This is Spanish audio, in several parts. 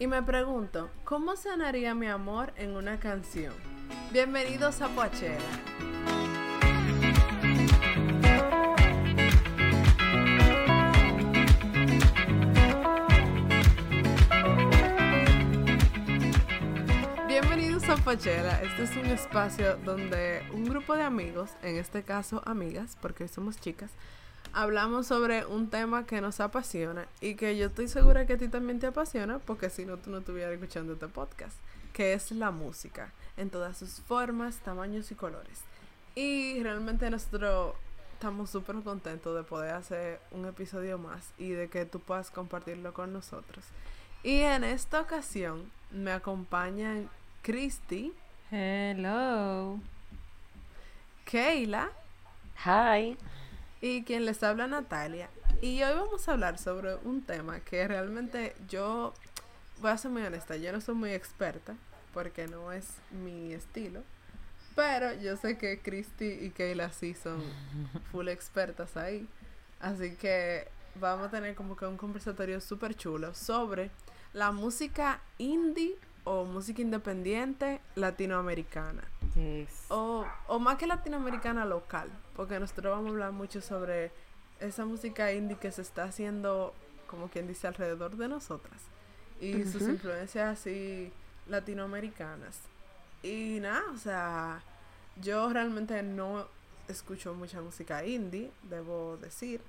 Y me pregunto, ¿cómo sanaría mi amor en una canción? Bienvenidos a Poachera. Bienvenidos a Poachera. Este es un espacio donde un grupo de amigos, en este caso amigas, porque somos chicas, hablamos sobre un tema que nos apasiona y que yo estoy segura que a ti también te apasiona, porque si no, tú no estuvieras escuchando este podcast, que es la música, en todas sus formas, tamaños y colores. Y realmente nosotros estamos súper contentos de poder hacer un episodio más y de que tú puedas compartirlo con nosotros. Y en esta ocasión me acompañan Christy. Hello. Keila. Hi. Y quien les habla Natalia. Y hoy vamos a hablar sobre un tema que realmente yo, voy a ser muy honesta, yo no soy muy experta porque no es mi estilo. Pero yo sé que Christy y Kayla sí son full expertas ahí. Así que vamos a tener como que un conversatorio súper chulo sobre la música indie o música independiente latinoamericana. O, o más que latinoamericana local, porque nosotros vamos a hablar mucho sobre esa música indie que se está haciendo, como quien dice, alrededor de nosotras. Y sus influencias así latinoamericanas. Y nada, o sea, yo realmente no escucho mucha música indie, debo decir.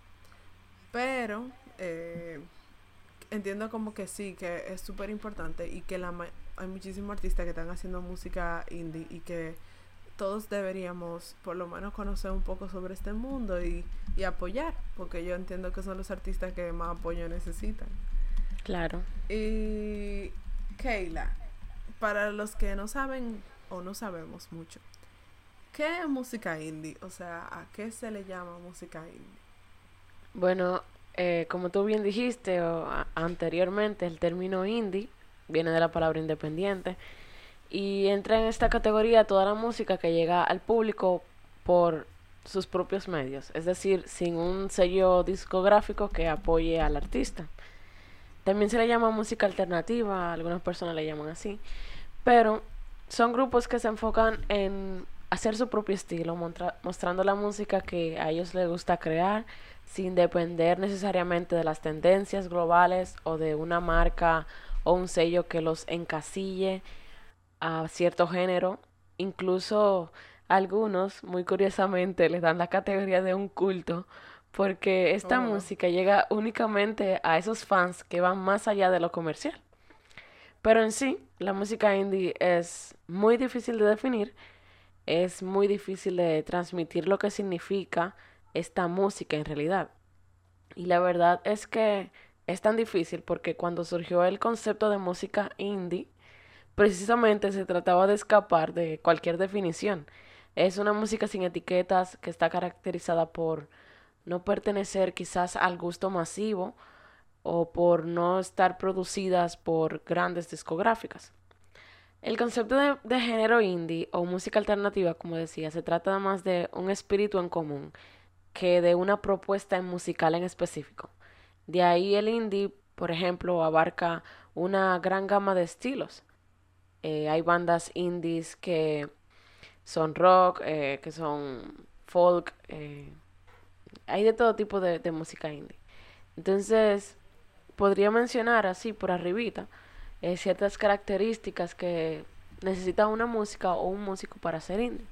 Pero eh, entiendo como que sí, que es súper importante y que la hay muchísimos artistas que están haciendo música indie y que todos deberíamos por lo menos conocer un poco sobre este mundo y, y apoyar, porque yo entiendo que son los artistas que más apoyo necesitan. Claro. Y Keila, para los que no saben o no sabemos mucho, ¿qué es música indie? O sea, ¿a qué se le llama música indie? Bueno, eh, como tú bien dijiste o, anteriormente, el término indie viene de la palabra independiente y entra en esta categoría toda la música que llega al público por sus propios medios, es decir, sin un sello discográfico que apoye al artista. También se le llama música alternativa, algunas personas le llaman así, pero son grupos que se enfocan en hacer su propio estilo, mostrando la música que a ellos les gusta crear, sin depender necesariamente de las tendencias globales o de una marca o un sello que los encasille a cierto género. Incluso algunos, muy curiosamente, les dan la categoría de un culto porque esta oh. música llega únicamente a esos fans que van más allá de lo comercial. Pero en sí, la música indie es muy difícil de definir, es muy difícil de transmitir lo que significa esta música en realidad. Y la verdad es que es tan difícil porque cuando surgió el concepto de música indie, precisamente se trataba de escapar de cualquier definición. Es una música sin etiquetas que está caracterizada por no pertenecer quizás al gusto masivo o por no estar producidas por grandes discográficas. El concepto de, de, género indie o música alternativa, como decía, se trata más de un espíritu en común que de una propuesta musical en específico. De ahí el indie, por ejemplo, abarca una gran gama de estilos. Eh, hay bandas indies que son rock, eh, que son folk, eh, hay de todo tipo de, de, música indie. Entonces, podría mencionar así por arribita ciertas características que necesita una música o un músico para ser indie.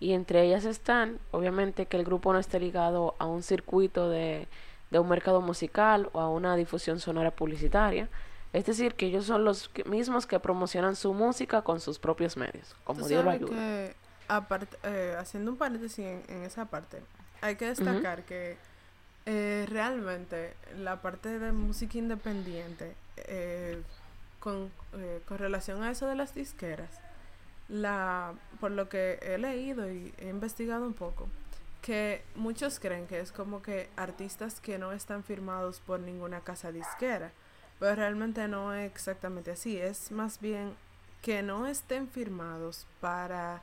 Y entre ellas están, obviamente, que el grupo no esté ligado a un circuito de, de un mercado musical o a una difusión sonora publicitaria. Es decir, que ellos son los mismos que promocionan su música con sus propios medios, como Dios lo ayuda. Que, aparte, eh, haciendo un paréntesis en, esa parte, hay que destacar que eh, realmente la parte de música independiente, eh, con, con relación a eso de las disqueras, la, por lo que he leído y he investigado un poco, que muchos creen que es como que artistas que no están firmados por ninguna casa disquera, pero realmente no es exactamente así, es más bien que no estén firmados para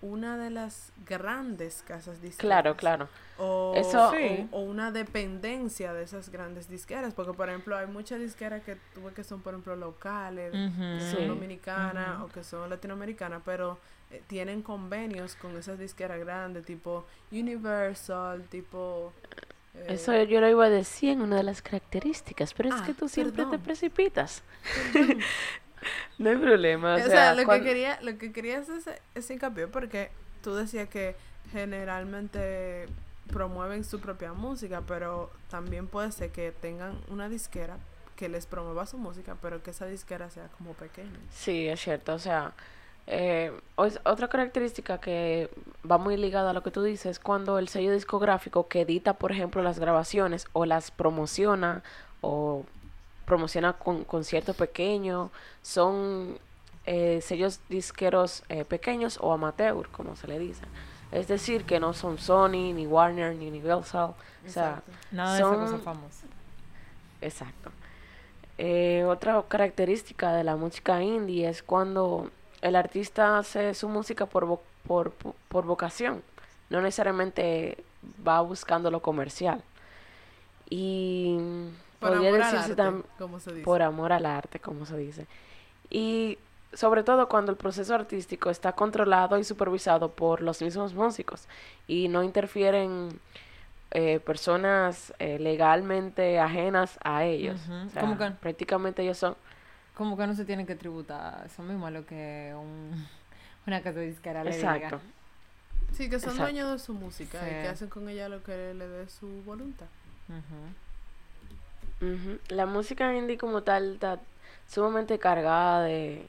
una de las grandes casas disqueras. Claro, claro. O, Eso- o, o una dependencia de esas grandes disqueras. Porque, por ejemplo, hay muchas disqueras que tú ves que son, por ejemplo, locales, que. Sí. son dominicanas o que son latinoamericanas, pero eh, tienen convenios con esas disqueras grandes, tipo Universal, tipo... eh, Eso yo lo iba a decir en una de las características, pero es Ah, que tú siempre te precipitas. no hay problema. O, O sea, sea, lo, que quería, lo que quería hacer ese, ese hincapié porque tú decías que generalmente promueven su propia música, pero también puede ser que tengan una disquera que les promueva su música, pero que esa disquera sea como pequeña. Sí, es cierto. O sea, eh, otra característica que va muy ligada a lo que tú dices es cuando el sello discográfico que edita, por ejemplo, las grabaciones o las promociona o promociona con conciertos pequeños, son eh, sellos disqueros eh, pequeños o amateur, como se le dice. Es decir, que no son Sony, ni Warner, ni Universal. O sea, Exacto. Nada de esa cosa son- famosa. Exacto. Eh, otra característica de la música indie es cuando el artista hace su música por, vo- por, por, vocación, no necesariamente va buscando lo comercial. Y Por podría amor decirse arte, tam- como se dice. por amor al arte, como se dice. Y sobre todo cuando el proceso artístico está controlado y supervisado por los mismos músicos y no interfieren eh, personas eh, legalmente ajenas a ellos. Ujú. O sea, ¿Cómo que? prácticamente ellos son... Como que no se tienen que tributar. Eso mismo a lo que un, una casa disquera le Exacto. diga. Sí, que son Exacto. dueños de su música y que hacen con ella lo que le dé su voluntad. Ujú. Ujú. La música indie como tal está sumamente cargada de,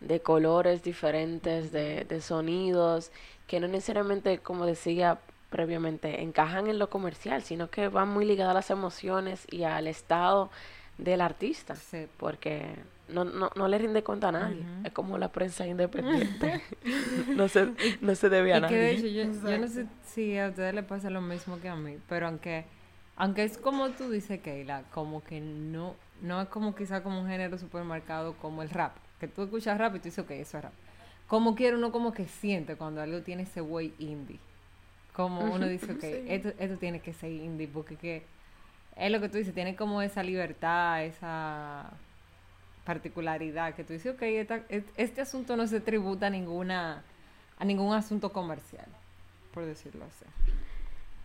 de colores diferentes, de, de sonidos, que no necesariamente, como decía previamente, encajan en lo comercial, sino que van muy ligadas a las emociones y al estado del artista, Sí. porque no, no, no le rinde cuenta a nadie. Es como la prensa independiente. no, se, no se debe a Y que de nadie. hecho, yo, yo no sé si a ustedes les pasa lo mismo que a mí, pero aunque, aunque es como tú dices, Keila, como que no, no es como quizá como un género supermercado como el rap, que tú escuchas rap y tú dices, ok, eso es rap. Como quiere uno como que siente cuando algo tiene ese way indie. Como uno dice, ok, sí. esto, esto tiene que ser indie, porque que es lo que tú dices, tiene como esa libertad, esa particularidad, que tú dices, ok, esta- este asunto no se tributa a ninguna, a ningún asunto comercial, por decirlo así.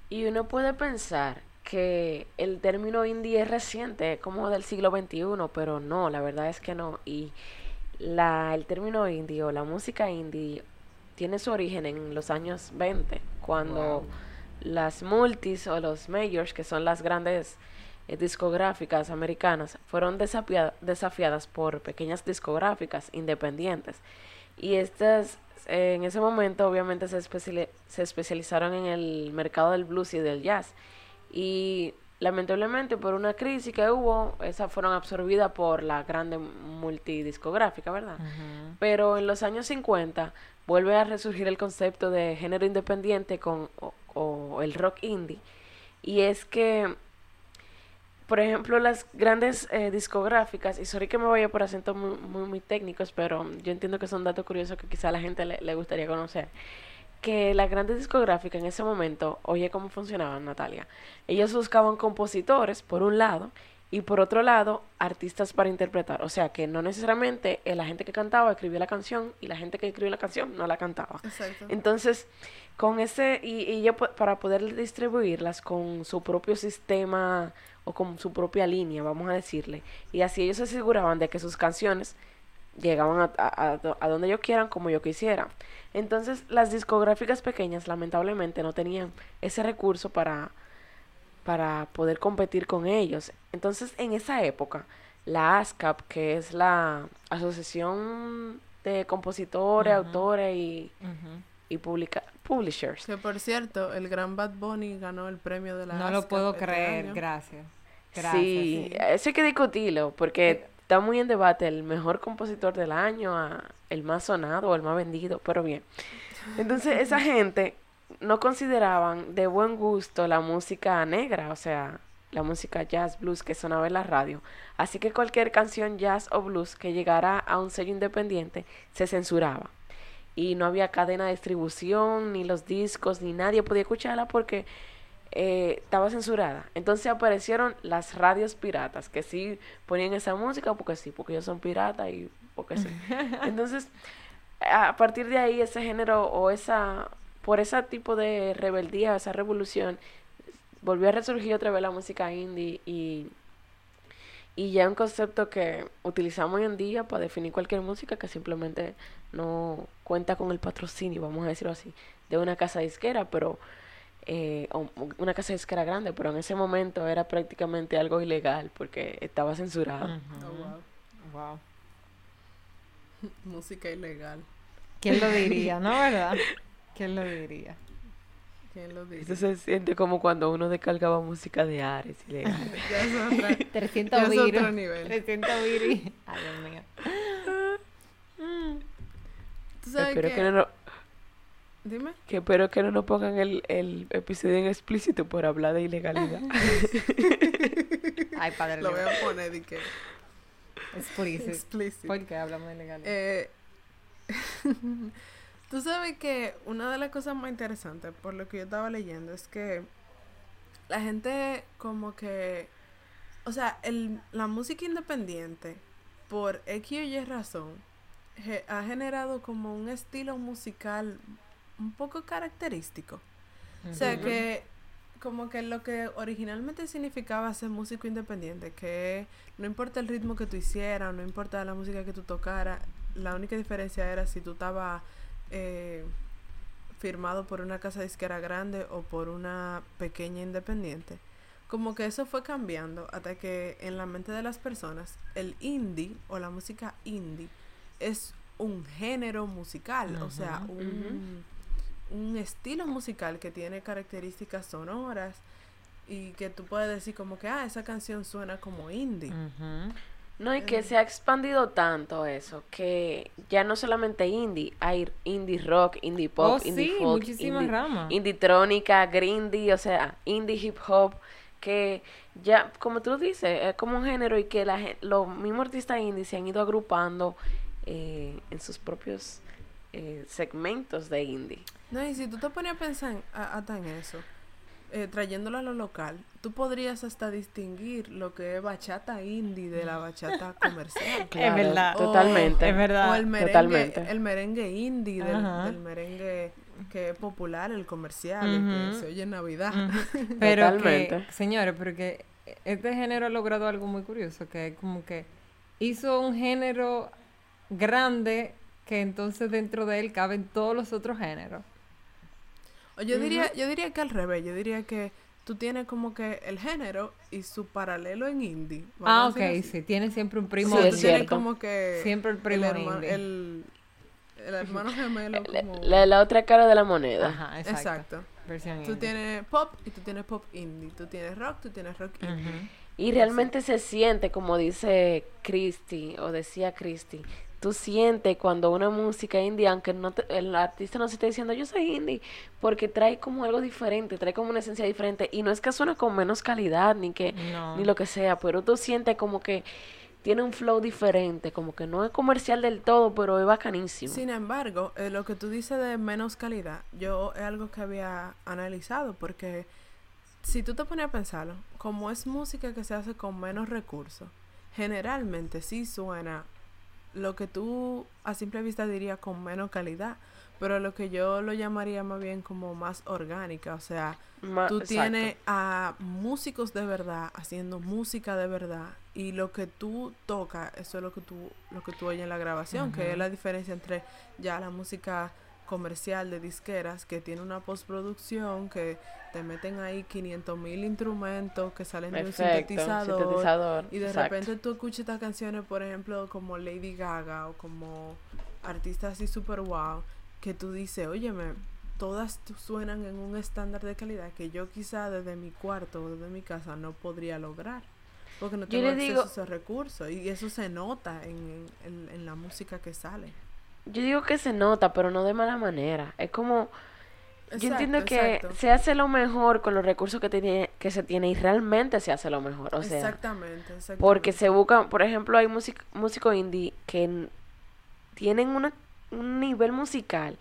Y uno puede pensar que el término indie es reciente, como del siglo XXI, pero no, la verdad es que no. Y la, el término indie o la música indie tiene su origen en los años 20, cuando Wow. las multis o los majors, que son las grandes discográficas americanas, fueron desafia- desafiadas por pequeñas discográficas independientes. Y estas, eh, en ese momento, obviamente, se, especiali- se especializaron en el mercado del blues y del jazz. Y lamentablemente, por una crisis que hubo, esas fueron absorbidas por la grande multidiscográfica, ¿verdad? Pero en los años 50 vuelve a resurgir el concepto de género independiente con, o, o el rock indie. Y es que, por ejemplo, las grandes eh, discográficas, y sorry que me vaya por acentos muy, muy, muy técnicos, pero yo entiendo que son datos curiosos que quizá a la gente le, le gustaría conocer. Que las grandes discográficas en ese momento, oye cómo funcionaban, Natalia. Ellos buscaban compositores, por un lado, y por otro lado, artistas para interpretar. O sea, que no necesariamente eh, la gente que cantaba escribía la canción y la gente que escribió la canción no la cantaba. Exacto. Entonces, con ese, y, y po- para poder distribuirlas con su propio sistema o con su propia línea, vamos a decirle, y así ellos se aseguraban de que sus canciones llegaban a, a- a do- a donde ellos quieran, como yo quisiera. Entonces, las discográficas pequeñas, lamentablemente, no tenían ese recurso para, para poder competir con ellos. Entonces, en esa época, la ASCAP, que es la Asociación de Compositores. Autores y. y publica publishers. Que por cierto, el gran Bad Bunny ganó el premio de la No lo puedo este creer, año. gracias. Gracias. sí, sí. eso hay que discutirlo, porque está muy en debate el mejor compositor del año, a el más sonado o el más vendido, pero bien. Entonces, esa gente no consideraban de buen gusto la música negra, o sea, la música jazz, blues que sonaba en la radio. Así que cualquier canción jazz o blues que llegara a un sello independiente se censuraba. Y no había cadena de distribución, ni los discos, ni nadie podía escucharla porque eh, estaba censurada. Entonces aparecieron las radios piratas, que sí ponían esa música porque sí, porque ellos son piratas y porque sí. Entonces, a partir de ahí, ese género o esa, por ese tipo de rebeldía, esa revolución, volvió a resurgir otra vez la música indie y, y ya un concepto que utilizamos hoy en día para definir cualquier música que simplemente no cuenta con el patrocinio, vamos a decirlo así, de una casa disquera, pero eh, una casa disquera grande, pero en ese momento era prácticamente algo ilegal porque estaba censurado. Oh, wow. Música ilegal. ¿Quién lo diría, no, verdad? ¿Quién lo diría? ¿Quién lo diría? Eso se siente como cuando uno descargaba música de Ares ilegal. ya es otra, 300 ya es virus. otro nivel. 300 virus. Ay, Dios mío. ¿Tú sabes Espero que no, no- Dime. que espero que no nos pongan el, el episodio en explícito por hablar de ilegalidad. Ay, padre. Lo voy a poner y que Explícito. explícito. ¿Por qué hablamos de legalidad? Eh, Tú sabes que una de las cosas más interesantes, por lo que yo estaba leyendo, es que la gente como que, o sea, el, la música independiente, por X o Y razón, ha generado como un estilo musical un poco característico. O sea, que como que lo que originalmente significaba ser músico independiente, que no importa el ritmo que tú hicieras, no importa la música que tú tocaras, la única diferencia era si tú estabas eh, firmado por una casa disquera grande o por una pequeña independiente. Como que eso fue cambiando hasta que en la mente de las personas el indie o la música indie es un género musical, o sea, un, un estilo musical que tiene características sonoras y que tú puedes decir como que, ah, esa canción suena como indie. No, y que se ha expandido tanto eso, que ya no solamente indie, hay indie rock, indie pop, Oh, indie sí, folk, muchísimas indie, ramas. indie trónica, grindy, o sea, indie hip hop, que ya, como tú dices, es como un género y que la, los mismos artistas indie se han ido agrupando eh, en sus propios eh, segmentos de indie. No, y si tú te pones a pensar en- a- hasta en eso, eh, trayéndolo a lo local, tú podrías hasta distinguir lo que es bachata indie de la bachata comercial. Claro, verdad. Totalmente. Es verdad. O el merengue, Totalmente. el merengue indie del, merengue que es popular, el comercial, el que se oye en Navidad. Pero que, Totalmente. señores, pero que este género ha logrado algo muy curioso, que es como que hizo un género grande que entonces dentro de él caben todos los otros géneros. O yo diría, yo diría que al revés, yo diría que tú tienes como que el género y su paralelo en indie. Ah, ok, sí, tiene siempre un O primo. sea, Sí, tú es tienes como que Siempre el primo herma- indie. el, el hermano gemelo La, como la- la otra cara de la moneda. Ajá, exacto. exacto. Versión Tú indie. tienes pop y tú tienes pop indie. Tú tienes rock, tú tienes rock indie. Y realmente se siente, como dice Christy, o decía Christy, tú sientes cuando una música indie, aunque no te- el artista no se esté diciendo yo soy indie, porque trae como algo diferente, trae como una esencia diferente, y no es que suena con menos calidad, ni que, No. ni lo que sea, pero tú sientes como que tiene un flow diferente, como que no es comercial del todo, pero es bacanísimo. Sin embargo, eh, lo que tú dices de menos calidad, yo es algo que había analizado porque si tú te pones a pensarlo, como es música que se hace con menos recursos, generalmente sí suena lo que tú a simple vista dirías con menos calidad, pero lo que yo lo llamaría más bien como más orgánica, o sea, Ma- tú exacto. tienes a músicos de verdad haciendo música de verdad y lo que tú tocas eso es lo que tú lo que tú oyes en la grabación que es la diferencia entre ya la música comercial de disqueras que tiene una postproducción que te meten ahí 500 mil instrumentos que salen de un sintetizador, sintetizador, y de exacto. repente tú escuchas estas canciones por ejemplo como Lady Gaga o como artistas así super wow que tú dices óyeme todas suenan en un estándar de calidad que yo quizá desde mi cuarto o desde mi casa no podría lograr. Porque no tengo acceso digo- a esos recursos. Y eso se nota en, en- en la música que sale. Yo digo que se nota, pero no de mala manera. Es como, yo entiendo que exacto. se hace lo mejor con los recursos que, tiene, que se tiene y realmente se hace lo mejor. O sea, exactamente, exactamente. porque se buscan, por ejemplo, hay músic- músicos indie que tienen una, un nivel musical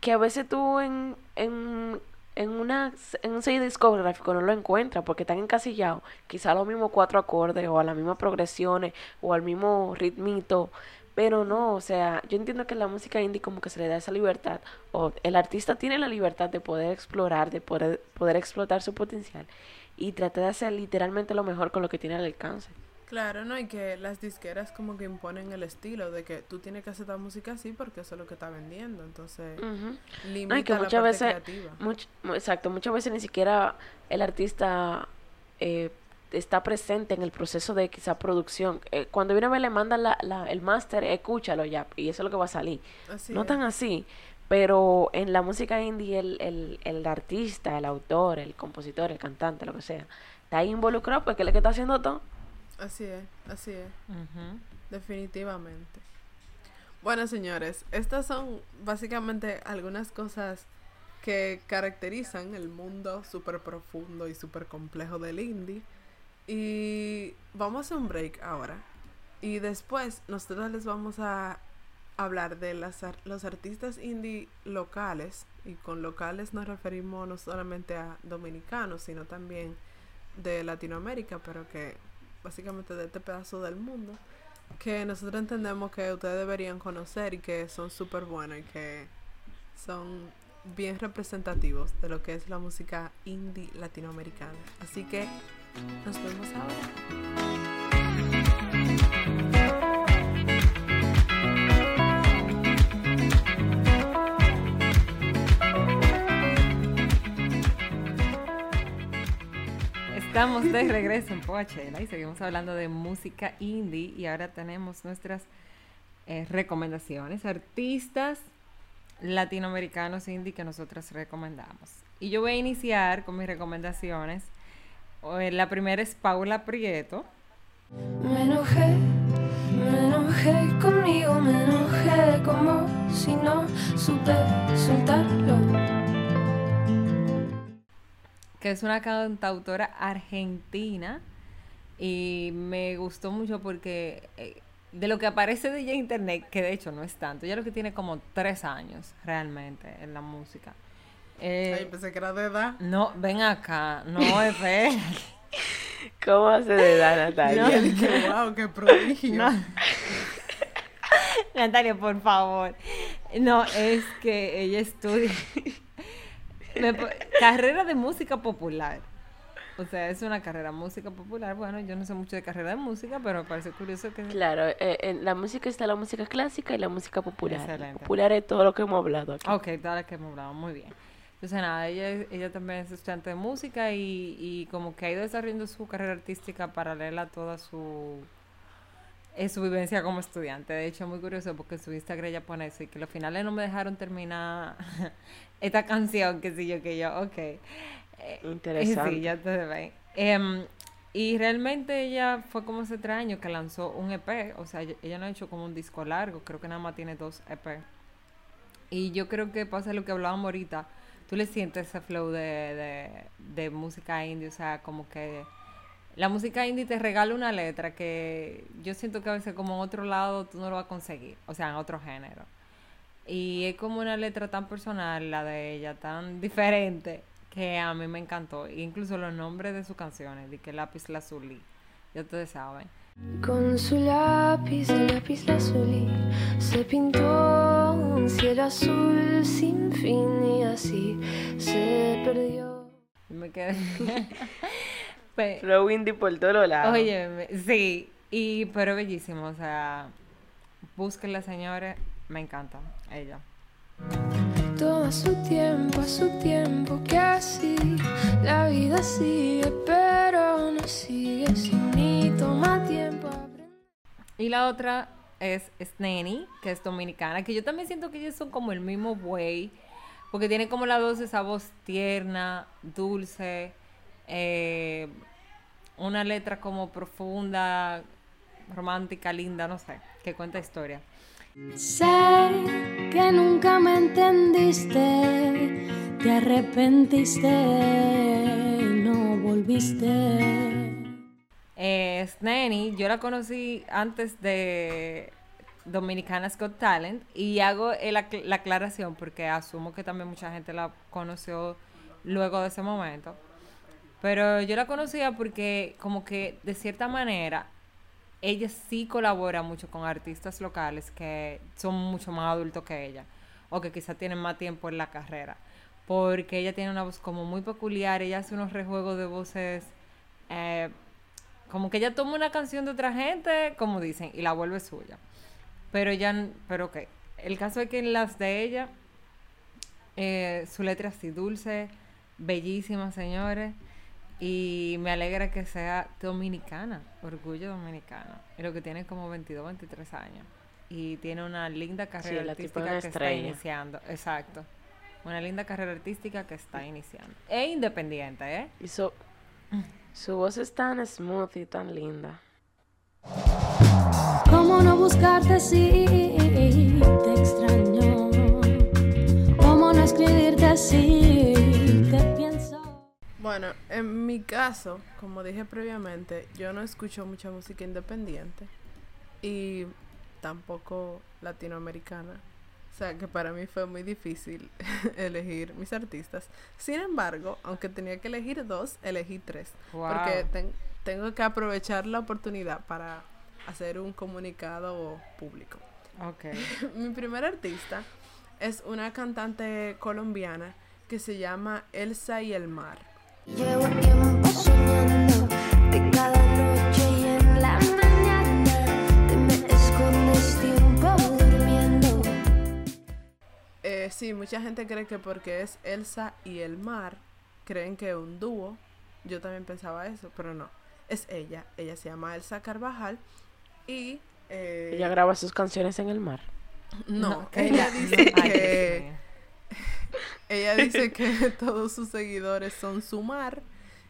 que a veces tú en, en, en, una, en un sello discográfico no lo encuentras porque están encasillados quizá a los mismos cuatro acordes o a las mismas progresiones o al mismo ritmito. Pero no, o sea, yo entiendo que la música indie como que se le da esa libertad, o el artista tiene la libertad de poder explorar, de poder, poder explotar su potencial y trata de hacer literalmente lo mejor con lo que tiene al alcance. Claro, ¿no? Y que las disqueras como que imponen el estilo de que tú tienes que hacer la música así porque eso es lo que está vendiendo. Entonces, limita que la muchas parte veces, creativa. much- mu- exacto, muchas veces ni siquiera el artista eh, está presente en el proceso de quizá producción. Eh, cuando viene a ver le mandan la, la- el máster, escúchalo ya, y eso es lo que va a salir. Así no es. tan así, pero en la música indie el, el, el artista, el autor, el compositor, el cantante, lo que sea, está ahí involucrado porque él es el que está haciendo todo. Así es, así es. Definitivamente. Bueno, señores, estas son básicamente algunas cosas que caracterizan el mundo súper profundo y súper complejo del indie. Y vamos a hacer un break ahora. Y después nosotros les vamos a hablar de las, los artistas indie locales. Y con locales nos referimos no solamente a dominicanos, sino también de Latinoamérica, pero que básicamente de este pedazo del mundo que nosotros entendemos que ustedes deberían conocer y que son súper buenos y que son bien representativos de lo que es la música indie latinoamericana. Así que nos vemos ahora. Estamos de regreso en Poachela y seguimos hablando de música indie y ahora tenemos nuestras eh, recomendaciones, artistas latinoamericanos indie que nosotros recomendamos. Y yo voy a iniciar con mis recomendaciones. Eh, La primera es Paula Prieto. Me enojé, me enojé conmigo, me enojé como si no supe soltarlo. que es una cantautora argentina y me gustó mucho porque eh, de lo que aparece de ella en internet, que de hecho no es tanto, ella lo que tiene como tres años realmente en la música. Eh, Ay, pensé que era de edad. no, ven acá, no es fe. ¿Cómo hace de edad, Natalia? Yo dije, wow, qué prodigio. No. Natalia, por favor. No, es que ella estudia Me carrera de música popular. O sea, es una carrera de música popular. Bueno, yo no sé mucho de carrera de música, pero me parece curioso que... Claro, eh, en la música está la música clásica y la música popular. Excelente. Popular es todo lo que hemos hablado aquí. Ok, todas las que hemos hablado, muy bien. Entonces, nada, ella, ella también es estudiante de música y, y como que ha ido desarrollando su carrera artística paralela a toda su, eh, su vivencia como estudiante. De hecho, muy curioso porque su Instagram ella pone eso y que los finales no me dejaron terminar esta canción, que sí yo, que yo, ok. Eh, Interesante. Sí, ya te ven. Em, y realmente ella fue como hace tres años que lanzó un EP, o sea, ella no ha hecho como un disco largo, creo que nada más tiene dos EP. Y yo creo que pasa lo que hablábamos ahorita, tú le sientes ese flow de, de, música indie, o sea, como que la música indie te regala una letra que yo siento que a veces como en otro lado tú no lo vas a conseguir, o sea, en otro género. Y es como una letra tan personal, la de ella, tan diferente, que a mí me encantó. E incluso los nombres de sus canciones, de que lápiz lazuli, ya ustedes saben. Con su lápiz, lápiz lazuli, se pintó un cielo azul sin fin y así se perdió. Me quedé... Pe- Flow indie por todos lados. Oye, sí, y pero bellísimo, o sea, búsquenla señores, me encanta ella. Todo a su tiempo, a su tiempo, que así la vida sigue, pero no sigue sin toma tiempo. Y la otra es Sneni, que es dominicana, que yo también siento que ellos son como el mismo güey, porque tiene como la voz, esa voz tierna, dulce, eh, una letra como profunda, romántica, linda, no sé, que cuenta historia. Sé que nunca me entendiste, te arrepentiste y no volviste. Eh, Sneni, yo la conocí antes de, Dominicanas Got Talent y hago el la aclaración porque asumo que también mucha gente la conoció luego de ese momento. Pero yo la conocía porque como que de cierta manera ella sí colabora mucho con artistas locales que son mucho más adultos que ella o que quizás tienen más tiempo en la carrera. Porque ella tiene una voz como muy peculiar, ella hace unos rejuegos de voces, eh, como que ella toma una canción de otra gente, como dicen, y la vuelve suya. Pero n- pero ok, el caso es que en las de ella, eh, su letra es así dulce, bellísima, señores. Y me alegra que sea dominicana, orgullo dominicano. Y lo que tiene como 22, 23 años. Y tiene una linda carrera artística que está iniciando. Exacto. Una linda carrera artística que está iniciando. E independiente, ¿eh? Y su, su voz es tan smooth y tan linda. ¿Cómo no buscarte si te extraño? ¿Cómo no escribirte si te pienso? Bueno, en mi caso, como dije previamente, yo no escucho mucha música independiente y tampoco latinoamericana. O sea, que para mí fue muy difícil elegir mis artistas. Sin embargo, aunque tenía que elegir dos, elegí tres. Porque Wow. ten- tengo que aprovechar la oportunidad para hacer un comunicado público. Ok. Mi primer artista es una cantante colombiana que se llama Elsa y el Mar. Llevo tiempo soñando Eh, sí, mucha gente cree que porque es Elsa y el Mar, creen que es un dúo. Yo también pensaba eso, pero no. Es ella. Ella se llama Elsa Carvajal y... eh, Ella graba sus canciones en el mar. no, que ella no. dice que... Ella dice que todos sus seguidores son su mar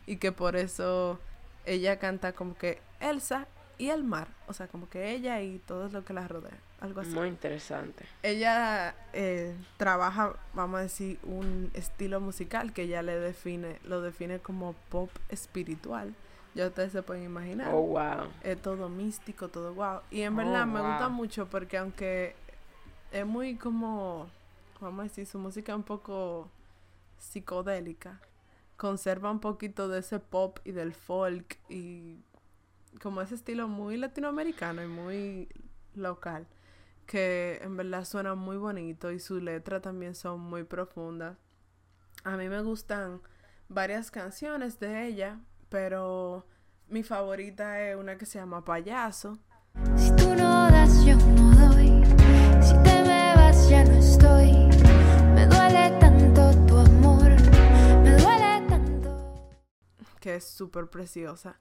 y que por eso ella canta como que Elsa y el mar. O sea, como que ella y todo lo que la rodea. Algo así. Muy interesante. Ella eh, trabaja, vamos a decir, un estilo musical que ella le define, lo define como pop espiritual. Ya ustedes se pueden imaginar. Oh, wow. Es todo místico, todo guau. Y en Oh, verdad me gusta wow. mucho porque aunque es muy como, vamos a decir, su música es un poco psicodélica, conserva un poquito de ese pop y del folk y como ese estilo muy latinoamericano y muy local, que en verdad suena muy bonito y sus letras también son muy profundas. A mí me gustan varias canciones de ella, pero mi favorita es una que se llama Payaso. Si tú no das, yo no doy. Si te me vas, ya no estoy. Me duele tanto tu amor. Me duele tanto. que es súper preciosa,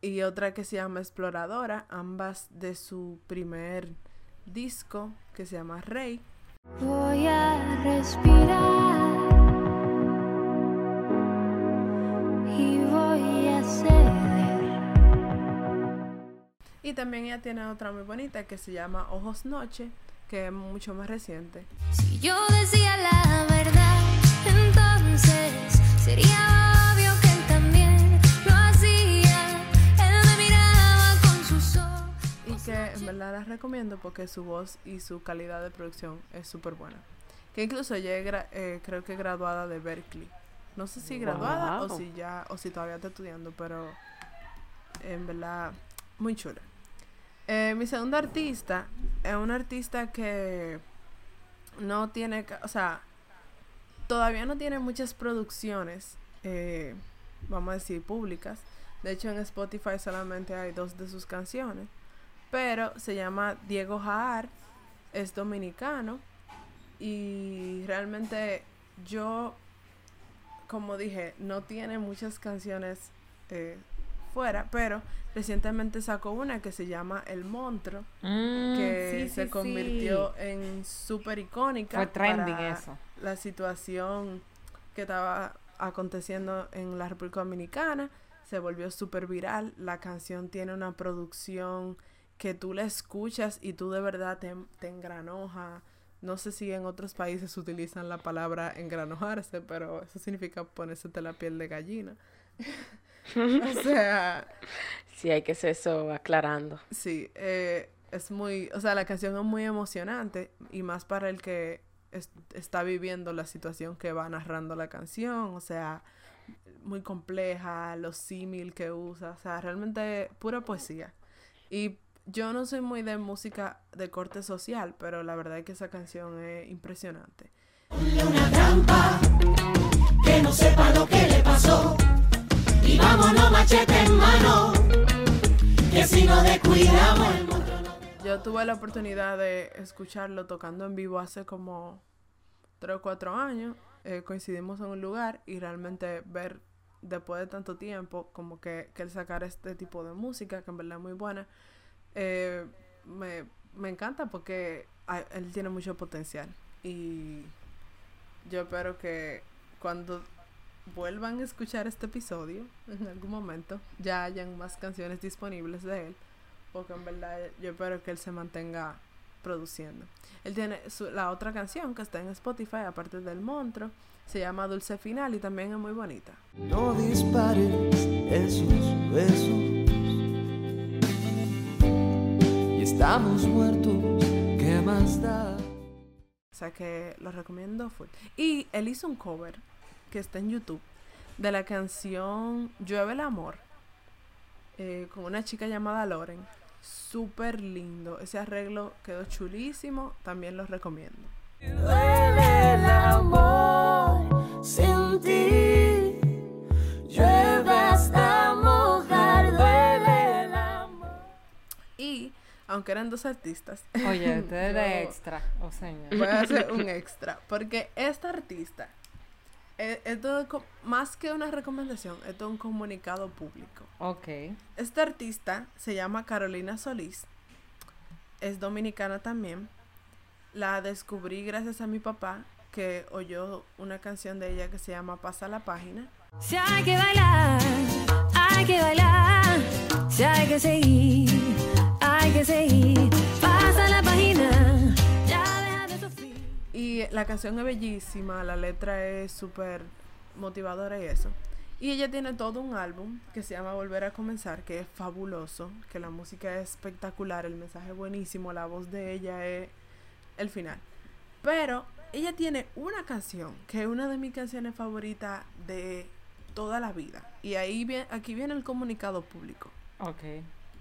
y otra que se llama Exploradora, ambas de su primer disco que se llama Rey. Voy a respirar. Y voy a ceder. Y también ella tiene otra muy bonita que se llama Ojos Noche, que es mucho más reciente. Si yo decía la verdad, entonces sería que en verdad las recomiendo porque su voz y su calidad de producción es súper buena. Que incluso ella es eh, creo que graduada de Berkeley. No sé si graduada o si ya o si todavía está estudiando, pero en verdad muy chula. Eh, mi segundo artista es un artista que no tiene, o sea, todavía no tiene muchas producciones, eh, vamos a decir, públicas. De hecho, en Spotify solamente hay dos de sus canciones. Pero se llama Diego Jaar, es dominicano. Y realmente yo, como dije, no tiene muchas canciones eh, fuera, pero recientemente sacó una que se llama El Monstruo, Mm, que sí, se sí, convirtió sí. en súper icónica. Fue trending para eso. La situación que estaba aconteciendo en la República Dominicana se volvió súper viral. La canción tiene una producción que tú la escuchas y tú de verdad te, te engranoja. No sé si en otros países utilizan la palabra engranojarse, pero eso significa ponerse la piel de gallina. o sea, Sí, hay que ser eso aclarando. Sí, eh, es muy, o sea, la canción es muy emocionante y más para el que es- está viviendo la situación que va narrando la canción, o sea, muy compleja, los símil que usa, o sea, realmente pura poesía. Y yo no soy muy de música de corte social, pero la verdad es que esa canción es impresionante. una trampa, que no sepa lo que le pasó. Y vámonos machete en mano, que si no descuidamos el monstruo no- Yo tuve la oportunidad de escucharlo tocando en vivo hace como 3 o 4 años. Eh, coincidimos en un lugar y realmente ver después de tanto tiempo como que, que él sacara este tipo de música, que en verdad es muy buena, eh, me, me encanta porque él tiene mucho potencial. Y yo espero que cuando vuelvan a escuchar este episodio, en algún momento, ya hayan más canciones disponibles de él porque en verdad yo espero que él se mantenga produciendo. Él tiene su- la otra canción que está en Spotify, aparte del monstruo, se llama Dulce Final y también es muy bonita. No dispares esos besos. Estamos muertos, ¿qué más da? O sea que lo recomiendo full. Y él hizo un cover que está en YouTube de la canción Llueve el Amor eh, con una chica llamada Loren. Súper lindo. Ese arreglo quedó chulísimo. También lo recomiendo. Duele el amor sin ti. Aunque eran dos artistas, Oye, de Yo- extra, o señor. voy a hacer un extra. Porque esta artista, esto es más que una recomendación, esto es un comunicado público. Ok. Esta artista se llama Carolina Solís, es dominicana también. La descubrí gracias a mi papá, que oyó una canción de ella que se llama Pasa la página. Si hay que bailar, hay que bailar. Si hay que seguir, hay que seguir. Pasa la página, ya deja de sufrir. Y la canción es bellísima, la letra es súper motivadora y eso. Y ella tiene todo un álbum que se llama Volver a Comenzar, que es fabuloso, que la música es espectacular, el mensaje es buenísimo, la voz de ella es el final. Pero ella tiene una canción que es una de mis canciones favoritas de toda la vida. Y ahí viene, aquí viene el comunicado público. Ok.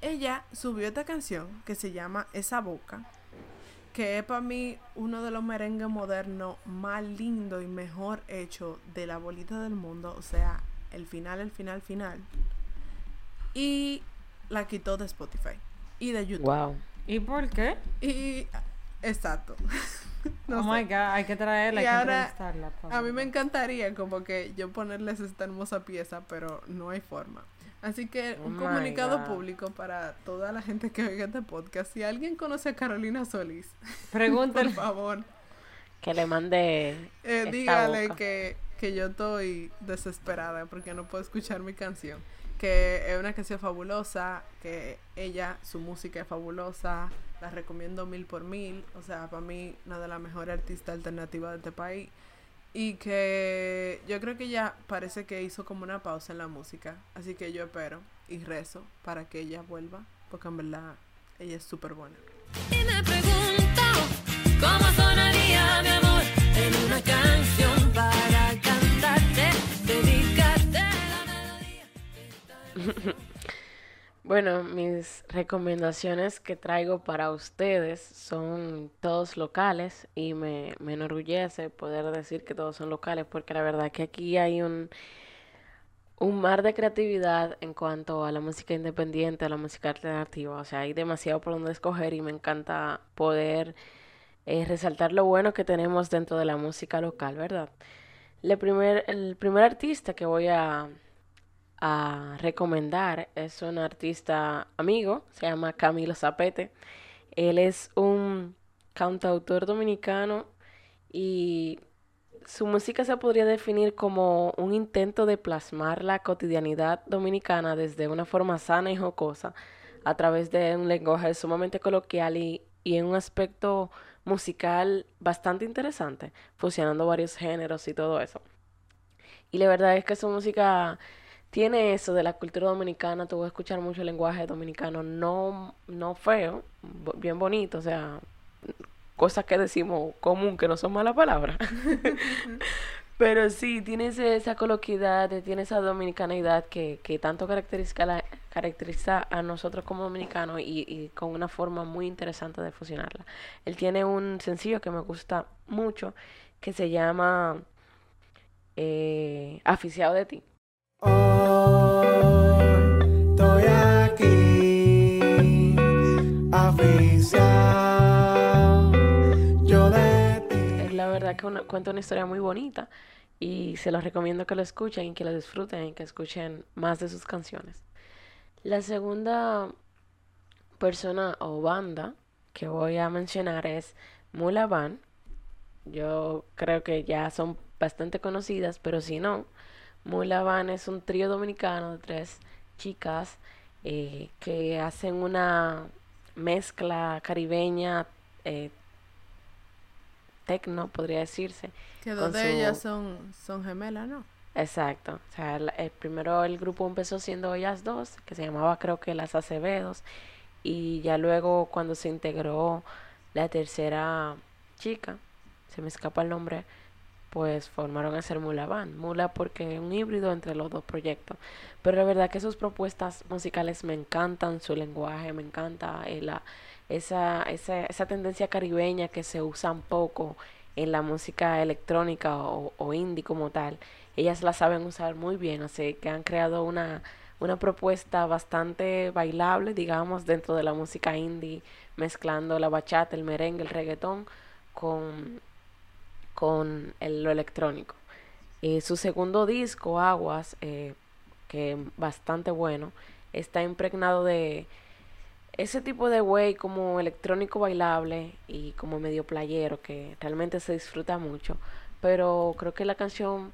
Ella subió esta canción que se llama Esa Boca, que es para mí uno de los merengues modernos más lindo y mejor hecho de la bolita del mundo. O sea, el final, el final, final. Y la quitó de Spotify y de YouTube. Wow. ¿Y por qué? Y exacto. No oh sé. my god, hay que traerla, Y hay que ahora, entrevistarla. por A mí me encantaría como que yo ponerles esta hermosa pieza, pero no hay forma. Así que Oh un comunicado God. público para toda la gente que oiga este podcast. Si alguien conoce a Carolina Solís, por Pregúntale. favor, Que le mande eh, esta dígale boca. que, que yo estoy desesperada porque no puedo escuchar mi canción. Que es una canción fabulosa, que ella, su música es fabulosa, la recomiendo mil por mil. O sea, para mí, una de las mejores artistas alternativas de este país. Y que yo creo que ella parece que hizo como una pausa en la música. Así que yo espero y rezo para que ella vuelva, porque en verdad ella es súper buena. Y me pregunto cómo sonaría mi amor en una canción para cantarte, dedicarte la melodía. Bueno, mis recomendaciones que traigo para ustedes son todos locales y me, me enorgullece poder decir que todos son locales porque la verdad que aquí hay un, un mar de creatividad en cuanto a la música independiente, a la música alternativa. O sea, hay demasiado por donde escoger y me encanta poder eh, resaltar lo bueno que tenemos dentro de la música local, ¿verdad? Primer, el primer artista que voy a, a recomendar es un artista amigo, se llama Camilo Zapete. Él es un cantautor dominicano y su música se podría definir como un intento de plasmar la cotidianidad dominicana desde una forma sana y jocosa a través de un lenguaje sumamente coloquial y, y en un aspecto musical bastante interesante, fusionando varios géneros y todo eso. Y la verdad es que su música tiene eso de la cultura dominicana, tú vas a escuchar mucho el lenguaje dominicano, no, no feo, bien bonito, o sea, cosas que decimos común que no son malas palabras. Pero sí, tiene ese- esa coloquialidad, eh, tiene esa dominicanidad que, que tanto caracteriza, la- caracteriza a nosotros como dominicanos y, y con una forma muy interesante de fusionarla. Él tiene un sencillo que me gusta mucho que se llama eh, Aficiado de ti. Que cuenta una historia muy bonita y se los recomiendo que lo escuchen y que lo disfruten y que escuchen más de sus canciones. La segunda persona o banda que voy a mencionar es Mula Van. Yo creo que ya son bastante conocidas, pero si no, Mula Van es un trío dominicano de tres chicas eh, que hacen una mezcla caribeña, eh, tecno, podría decirse. Que dos de su- ellas son, son gemelas, ¿no? Exacto. O sea, el primero el grupo empezó siendo ellas dos, que se llamaba creo que Las Acevedos, y ya luego cuando se integró la tercera chica, se me escapa el nombre, pues formaron a ser Mula Band. Mula porque es un híbrido entre los dos proyectos. Pero la verdad que sus propuestas musicales me encantan, su lenguaje me encanta, eh, esa, esa, esa tendencia caribeña que se usa un poco en la música electrónica o, o indie como tal. Ellas la saben usar muy bien, así que han creado una, una propuesta bastante bailable, digamos, dentro de la música indie, mezclando la bachata, el merengue, el reggaetón con, con el- lo electrónico. Eh, su segundo disco, Aguas, eh, que bastante bueno, está impregnado de ese tipo de way como electrónico bailable y como medio playero que realmente se disfruta mucho. Pero creo que la canción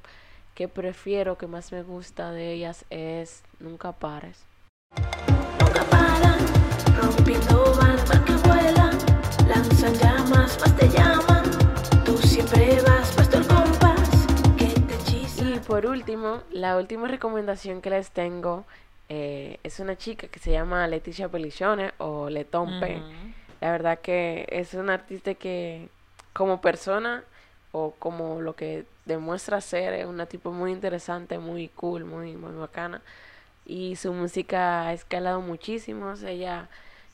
que prefiero, que más me gusta de ellas es Nunca pares. Nunca paran, rompiendo que vuelan, lanzan llamas, por último, la última recomendación que les tengo eh, es una chica que se llama Leticia Pelicione o Letompe. La verdad que es una artista que como persona o como lo que demuestra ser es una tipo muy interesante, muy cool, muy, muy bacana. Y su música ha escalado muchísimo. Ella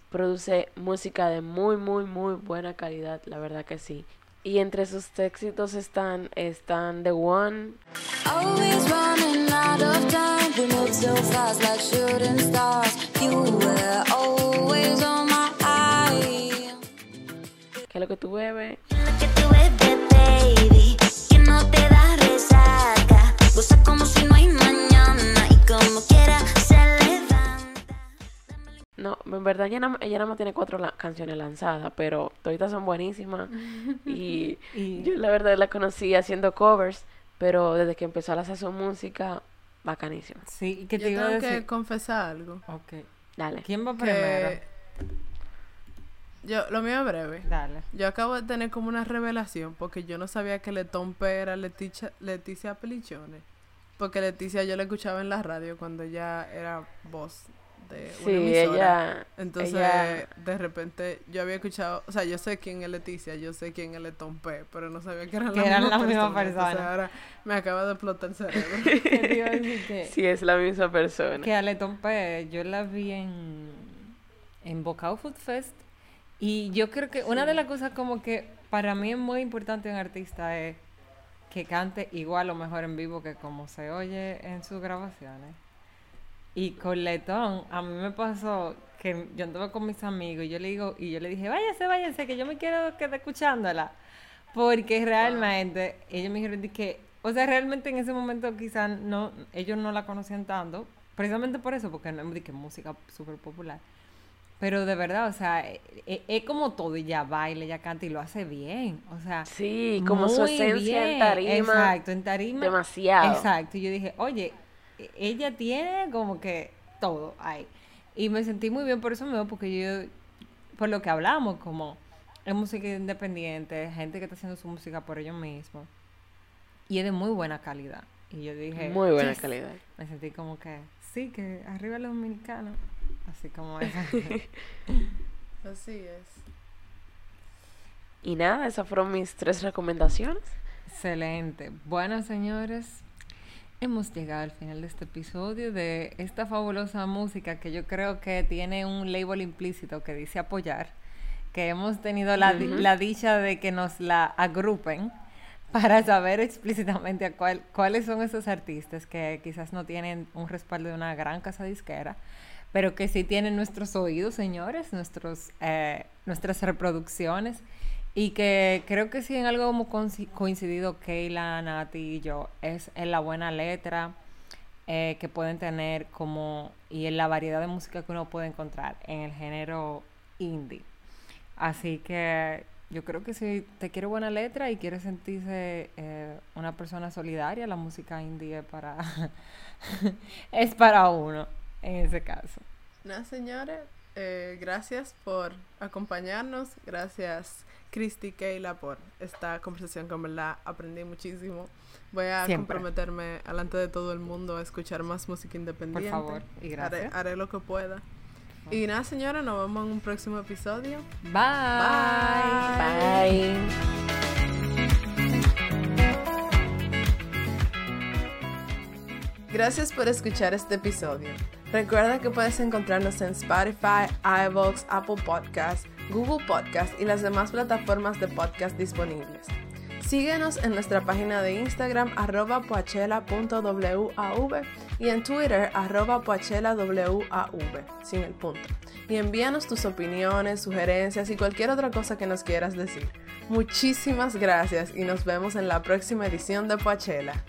produce música de muy, muy, muy buena calidad, la verdad que sí. Y entre sus éxitos están, están The One, Always running out of time. We move so fast like shooting stars. You were always on my eye. que es lo que tú bebes. No te da resaca. Goza como si no hay mañana No, en verdad ella, nada- ella nada más tiene cuatro la- canciones lanzadas, pero todas son buenísimas. y Y- yo la verdad la conocí haciendo covers, pero desde que empezó a hacer su música, bacanísima. Sí, y que Yo te a tengo decir. que confesar algo. Ok. Dale. ¿Quién va primero? Que yo, lo mío es breve. Dale. Yo acabo de tener como una revelación porque yo no sabía que Letompe era Leticia, Leticia Pelichone. Porque Leticia yo la escuchaba en la radio cuando ella era voz de una Sí, emisora. ella. Entonces, ella- de repente, yo había escuchado, o sea, yo sé quién es Leticia, yo sé quién es Letompe, pero no sabía que eran Que la eran misma la misma persona. Entonces, persona. ahora me acaba de explotar el cerebro. Que te iba a decir que, Sí, es la misma persona. que Ale Tompe, yo la vi en, en Bocao Food Fest. Y yo creo que una de las cosas como que para mí es muy importante un artista es que cante igual o mejor en vivo que como se oye en sus grabaciones. Y con Letón, a mí me pasó que yo andaba con mis amigos y yo le digo, y yo le dije, váyase, váyase, que yo me quiero quedar escuchándola. Porque realmente, ellos me dijeron que, o sea, realmente en ese momento quizás no, ellos no la conocían tanto, precisamente por eso, porque no es que música súper popular. Pero de verdad, o sea, e- e- es, como todo, ella baila, ella canta y lo hace bien, o sea. Sí, como su esencia en tarima. Exacto, en tarima. Demasiado. Exacto, y yo dije, oye, ella tiene como que todo ahí. Y me sentí muy bien por eso mismo, porque yo, por lo que hablamos, como es música independiente, gente que está haciendo su música por ellos mismos. Y es de muy buena calidad. Y yo dije... Muy buena "Yes". calidad. Me sentí como que, sí, que arriba los dominicanos. Así como esa. Así es. Y nada, esas fueron mis tres recomendaciones. Excelente. Bueno, señores, hemos llegado al final de este episodio de esta fabulosa música que yo creo que tiene un label implícito que dice apoyar, que hemos tenido la, la dicha de que nos la agrupen para saber explícitamente a cuál, cuáles son esos artistas que quizás no tienen un respaldo de una gran casa disquera, pero que sí tienen nuestros oídos, señores, nuestros, eh, nuestras reproducciones. Y que creo que sí en algo hemos coincidido Keila, Nati y yo es en la buena letra eh, que pueden tener como y en la variedad de música que uno puede encontrar en el género indie. Así que yo creo que si te quiere buena letra y quieres sentirse eh, una persona solidaria, la música indie es para, es para uno en ese caso. Nada, señores, eh, gracias por acompañarnos. Gracias, Cristi Keila, por esta conversación que en verdad aprendí muchísimo. Voy a Siempre. comprometerme delante de todo el mundo a escuchar más música independiente. favor, y Haré, gracias. haré lo que pueda. Y nada, señores, nos vemos en un próximo episodio. Bye. Bye. Gracias por escuchar este episodio. Recuerda que puedes encontrarnos en Spotify, iVoox, Apple Podcasts, Google Podcasts y las demás plataformas de podcast disponibles. Síguenos en nuestra página de Instagram arroba poachela.wav y en Twitter arroba poachelawav sin el punto. Y envíanos tus opiniones, sugerencias y cualquier otra cosa que nos quieras decir. Muchísimas gracias y nos vemos en la próxima edición de Poachela.